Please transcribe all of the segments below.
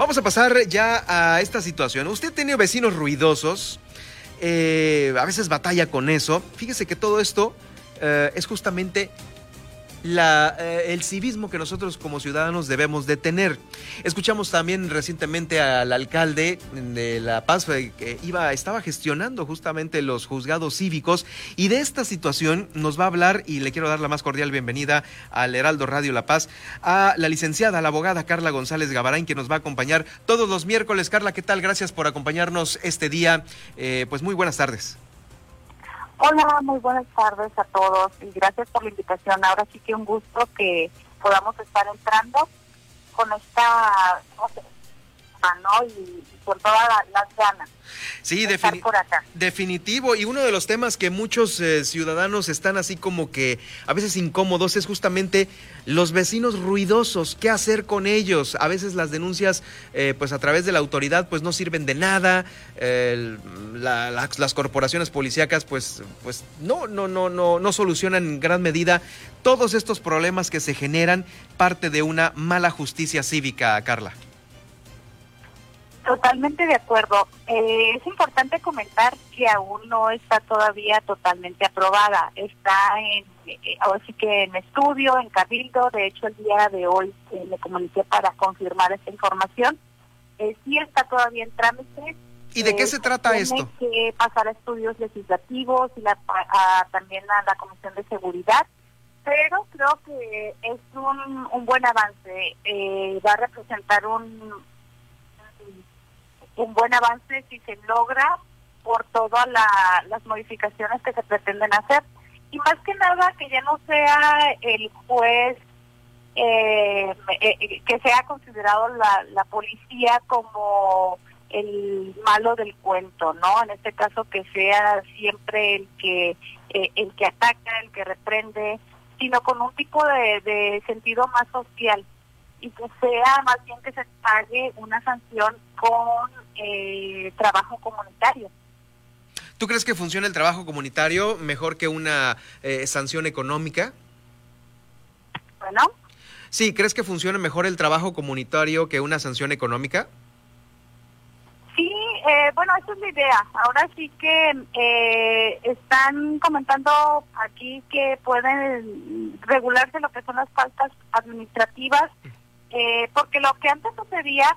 Vamos a pasar ya a esta situación. Usted tenido vecinos ruidosos, eh, a veces batalla con eso. Fíjese que todo esto eh, es justamente la, eh, el civismo que nosotros como ciudadanos debemos de tener. Escuchamos también recientemente al alcalde de La Paz eh, que iba, estaba gestionando justamente los juzgados cívicos y de esta situación nos va a hablar y le quiero dar la más cordial bienvenida al Heraldo Radio La Paz a la licenciada, la abogada Carla González Gabarain que nos va a acompañar todos los miércoles. Carla, ¿qué tal? Gracias por acompañarnos este día. Eh, pues muy buenas tardes. Hola, muy buenas tardes a todos y gracias por la invitación. Ahora sí que un gusto que podamos estar entrando con esta, ¿no? Y, con todas las ganas. Sí, definitivo. Y uno de los temas que muchos eh, ciudadanos están así como que a veces incómodos es justamente los vecinos ruidosos. ¿Qué hacer con ellos? A veces las denuncias, eh, pues a través de la autoridad, pues no sirven de nada. las corporaciones policíacas, pues, pues no, no, no, no, no solucionan en gran medida todos estos problemas que se generan parte de una mala justicia cívica, Carla. Totalmente de acuerdo. Eh, es importante comentar que aún no está todavía totalmente aprobada. Está en, eh, ahora sí que en estudio, en cabildo. De hecho, el día de hoy eh, me comuniqué para confirmar esta información. sí está todavía en trámite. ¿Y de qué se trata tiene esto? que pasar a estudios legislativos y la, también a la Comisión de Seguridad pero creo que es un, un buen avance. va a representar un, un buen avance si se logra por todas las modificaciones que se pretenden hacer. Y más que nada que ya no sea el juez eh, eh, que sea considerado la, policía como el malo del cuento, ¿no? En este caso que sea siempre el que eh, el que ataca, el que reprende, sino con un tipo de sentido más social y que sea más bien que se pague una sanción con eh, trabajo comunitario. ¿Tú crees que funciona el trabajo comunitario mejor que una eh, sanción económica? Bueno. Sí, ¿crees que funciona mejor el trabajo comunitario que una sanción económica? Sí, eh, bueno, esa es la idea. Ahora sí que eh, están comentando aquí que pueden regularse lo que son las faltas administrativas eh, porque lo que antes sucedía,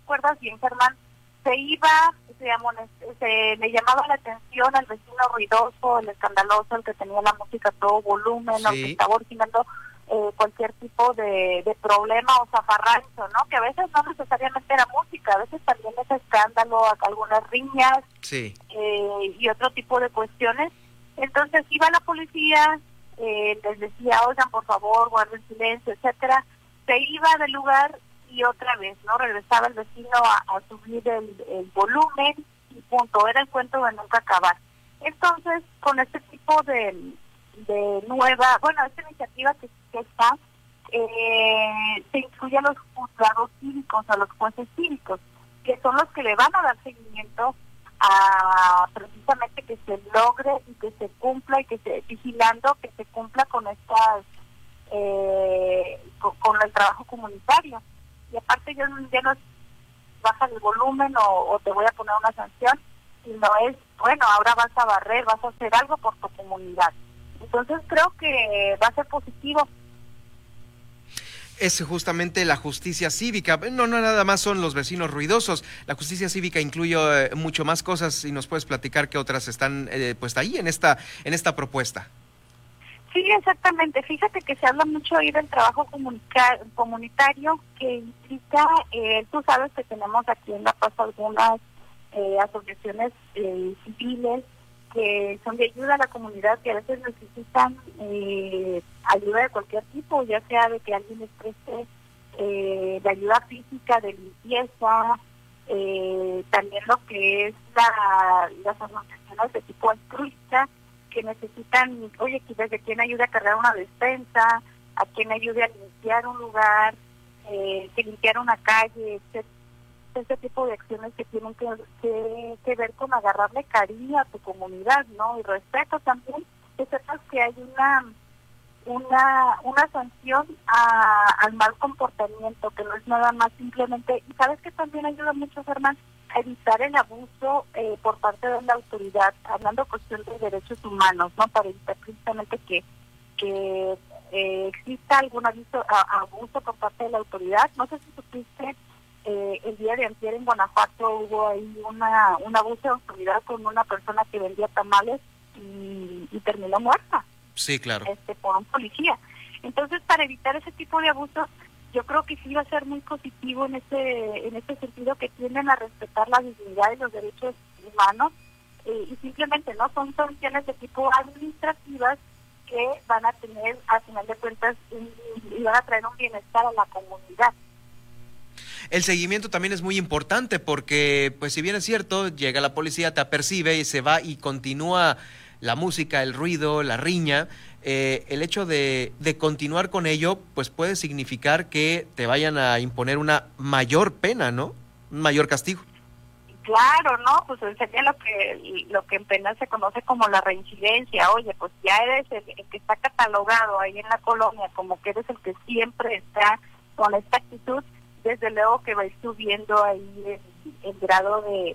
recuerdas bien, Germán, se iba, se, le llamaba la atención al vecino ruidoso, el escandaloso, el que tenía la música a todo volumen, el que estaba originando eh, cualquier tipo de, problema o zafarrancho, ¿no? Que a veces no necesariamente era música, a veces también es escándalo, algunas riñas eh, y otro tipo de cuestiones. Entonces iba la policía, eh, les decía, oigan, por favor, guarden silencio, etcétera se iba del lugar y otra vez, ¿no? Regresaba el vecino a, subir el, volumen y punto. Era el cuento de nunca acabar. Entonces, con este tipo de, de nueva, bueno, esta iniciativa que, está, eh, se incluye a los juzgados cívicos, a los jueces cívicos, que son los que le van a dar seguimiento a precisamente que se logre y que se cumpla y que se vigilando que se cumpla con estas eh, con, el trabajo comunitario. Y aparte yo ya no baja el volumen o, te voy a poner una sanción, sino es, bueno, ahora vas a barrer, vas a hacer algo por tu comunidad. Entonces creo que va a ser positivo. Es justamente la justicia cívica. No, no nada más son los vecinos ruidosos. La justicia cívica incluye eh, mucho más cosas y nos puedes platicar qué otras están eh, pues ahí en esta en esta propuesta. Sí, exactamente. Fíjate que se habla mucho ahí del trabajo comunitario que implica, eh, tú sabes que tenemos aquí en La Paz algunas eh, asociaciones eh, civiles que son de ayuda a la comunidad que a veces necesitan ayuda de cualquier tipo, ya sea de que alguien les preste de ayuda física, de limpieza, también lo que es la, las asociaciones de tipo altruista que necesitan, oye, desde quién ayude a cargar una despensa, a quien ayude a limpiar un lugar, eh, que limpiar una calle, ese tipo de acciones que tienen que, que, ver con agarrarle cariño a tu comunidad, ¿no? Y respeto también, que sepas que hay una una, una sanción al mal comportamiento, que no es nada más simplemente, y sabes que también ayuda mucho, Germán, a evitar el abuso eh, por parte de la autoridad, hablando cuestión de derechos humanos, ¿no? Para evitar precisamente que, que eh, exista algún abuso por parte de la autoridad. No sé si supiste, eh, el día de ayer en Guanajuato hubo ahí una, un abuso de autoridad con una persona que vendía tamales y terminó muerta. Sí, claro. Este, por un policía. Entonces, para evitar ese tipo de abusos, yo creo que sí va a ser muy positivo en ese, en ese sentido que tienden a respetar la dignidad y los derechos humanos eh, y simplemente no son soluciones de tipo administrativas que van a tener, al final de cuentas, y van a traer un bienestar a la comunidad. El seguimiento también es muy importante porque, pues si bien es cierto, llega la policía, te apercibe y se va y continúa la música, el ruido, la riña, eh, el hecho de, de, continuar con ello, pues puede significar que te vayan a imponer una mayor pena, ¿no? Un mayor castigo. Claro, ¿no? Pues sería lo que lo que en pena se conoce como la reincidencia. Oye, pues ya eres el, que está catalogado ahí en la colonia como que eres el que siempre está con esta actitud, desde luego que va a ir subiendo ahí el grado de,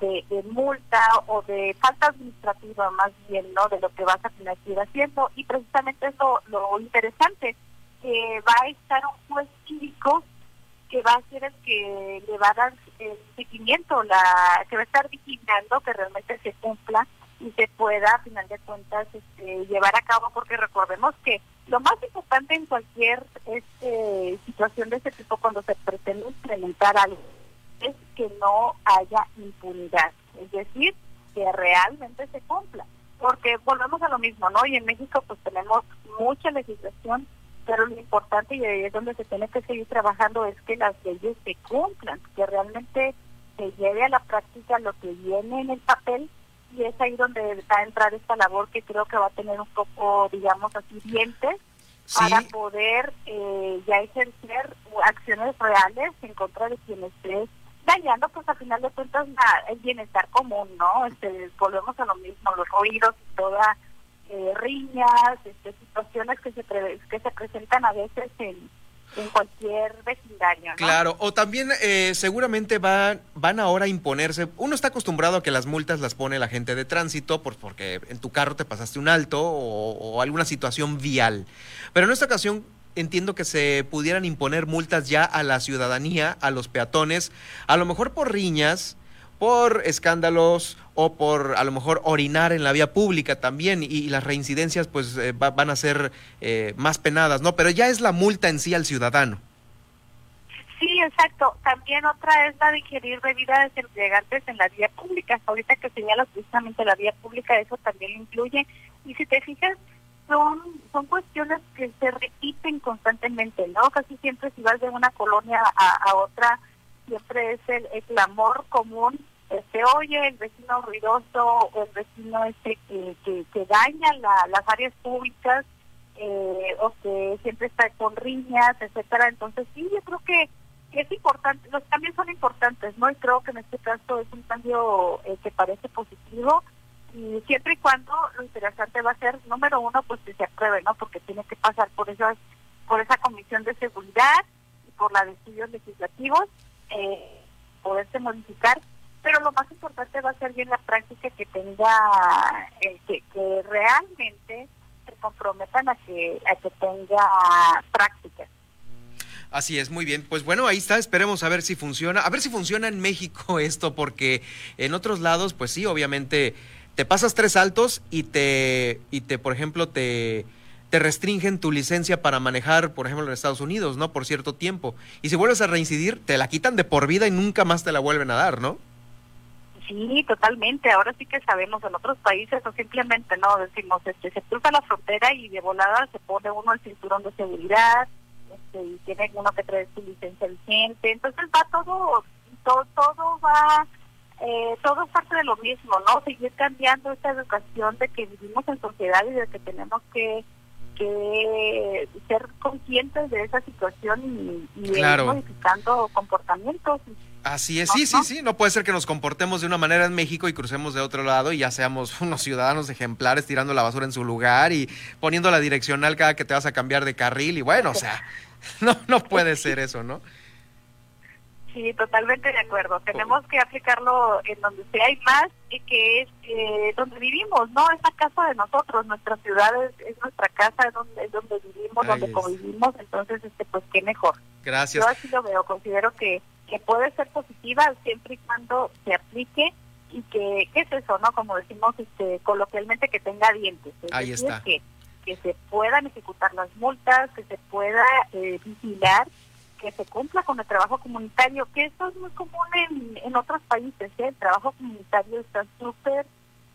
de, multa o de falta administrativa más bien, ¿no? De lo que vas a seguir haciendo. Y precisamente eso lo interesante, que va a estar un juez cívico que va a ser el que le va a dar el seguimiento, la que va a estar vigilando que realmente se cumpla y se pueda, a final de cuentas, este, llevar a cabo, porque recordemos que lo más importante en cualquier este, situación de este tipo, cuando se pretende implementar algo, es no haya impunidad, es decir, que realmente se cumpla. Porque volvemos a lo mismo, ¿no? Y en México pues tenemos mucha legislación, pero lo importante y ahí es donde se tiene que seguir trabajando es que las leyes se cumplan, que realmente se lleve a la práctica lo que viene en el papel y es ahí donde va a entrar esta labor que creo que va a tener un poco, digamos así, dientes para poder eh, ya ejercer acciones reales en contra de quienes esté dañando pues al final de cuentas el bienestar común, ¿no? Este, volvemos a lo mismo, los ruidos y todas eh, riñas, este, situaciones que se que se presentan a veces en, cualquier vecindario. ¿no? Claro, o también eh, seguramente van, van ahora a imponerse, uno está acostumbrado a que las multas las pone la gente de tránsito por, porque en tu carro te pasaste un alto o, o alguna situación vial, pero en esta ocasión entiendo que se pudieran imponer multas ya a la ciudadanía, a los peatones, a lo mejor por riñas, por escándalos o por a lo mejor orinar en la vía pública también y, las reincidencias pues eh, van a ser eh, más penadas, ¿no? Pero ya es la multa en sí al ciudadano. Sí, exacto. También otra es la de ingerir bebidas embriagantes en la vía pública. Ahorita que señalas precisamente la vía pública, eso también incluye. Y si te fijas, son, son cuestiones se repiten constantemente, ¿no? Casi siempre si vas de una colonia a, otra, siempre es el, el clamor común, este, oye, el vecino ruidoso el vecino este que, que, daña las áreas públicas eh, o que siempre está con riñas, etcétera. Entonces sí, yo creo que es importante, los cambios son importantes, ¿no? Y creo que en este caso es un cambio eh, que parece positivo y siempre y cuando lo interesante va a ser número uno pues que se apruebe no porque tiene que pasar por esas por esa comisión de seguridad y por la de estudios legislativos eh, poderse modificar pero lo más importante va a ser bien la práctica que tenga eh, que, que realmente se comprometan a que a que tenga prácticas Así es, muy bien. Pues bueno, ahí está, esperemos a ver si funciona. A ver si funciona en México esto, porque en otros lados, pues sí, obviamente te pasas tres saltos y te, y te por ejemplo, te, te restringen tu licencia para manejar, por ejemplo, en Estados Unidos, ¿no? Por cierto tiempo. Y si vuelves a reincidir, te la quitan de por vida y nunca más te la vuelven a dar, ¿no? Sí, totalmente. Ahora sí que sabemos en otros países o simplemente no decimos, este, se cruza la frontera y de volada se pone uno el cinturón de seguridad este, y tiene uno que traer su licencia vigente. Entonces va todo, todo, todo va eh, todo es parte de lo mismo, ¿no? Seguir cambiando esta educación de que vivimos en sociedad y de que tenemos que que ser conscientes de esa situación y, y ir Claro. modificando comportamientos. Así es, sí, sí, sí. No puede ser que nos comportemos de una manera en México y crucemos de otro lado y ya seamos unos ciudadanos ejemplares tirando la basura en su lugar y poniendo la direccional cada que te vas a cambiar de carril. Y bueno, o sea, no, no puede ser eso, ¿no? Sí, totalmente de acuerdo. Tenemos que aplicarlo en donde sea y más y que es eh, donde vivimos, ¿no? Es la casa de nosotros, nuestra ciudad es, es nuestra casa, es donde, es donde vivimos, Ahí donde es. convivimos, entonces, este pues qué mejor. Gracias. Yo así lo veo, considero que, que puede ser positiva siempre y cuando se aplique y que, ¿qué es eso, no? Como decimos este, coloquialmente, que tenga dientes. Es Ahí decir, está. Que, que se puedan ejecutar las multas, que se pueda eh, vigilar, que se cumpla con el trabajo comunitario, que esto es muy común en, en otros países, ¿eh? El trabajo comunitario está súper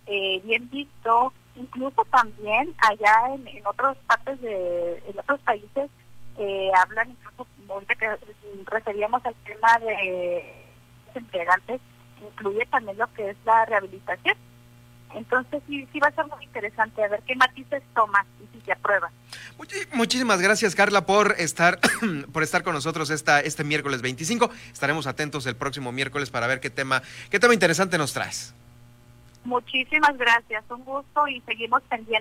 eh, bien visto, incluso también allá en, en otras partes de, en otros países eh, hablan incluso ahorita que referíamos al tema de entregantes, incluye también lo que es la rehabilitación. Entonces sí, sí va a ser muy interesante a ver qué matices toma y si se aprueba. Muchi- Muchísimas gracias, Carla, por estar, por estar con nosotros esta, este miércoles 25. Estaremos atentos el próximo miércoles para ver qué tema, qué tema interesante nos traes. Muchísimas gracias, un gusto y seguimos pendientes.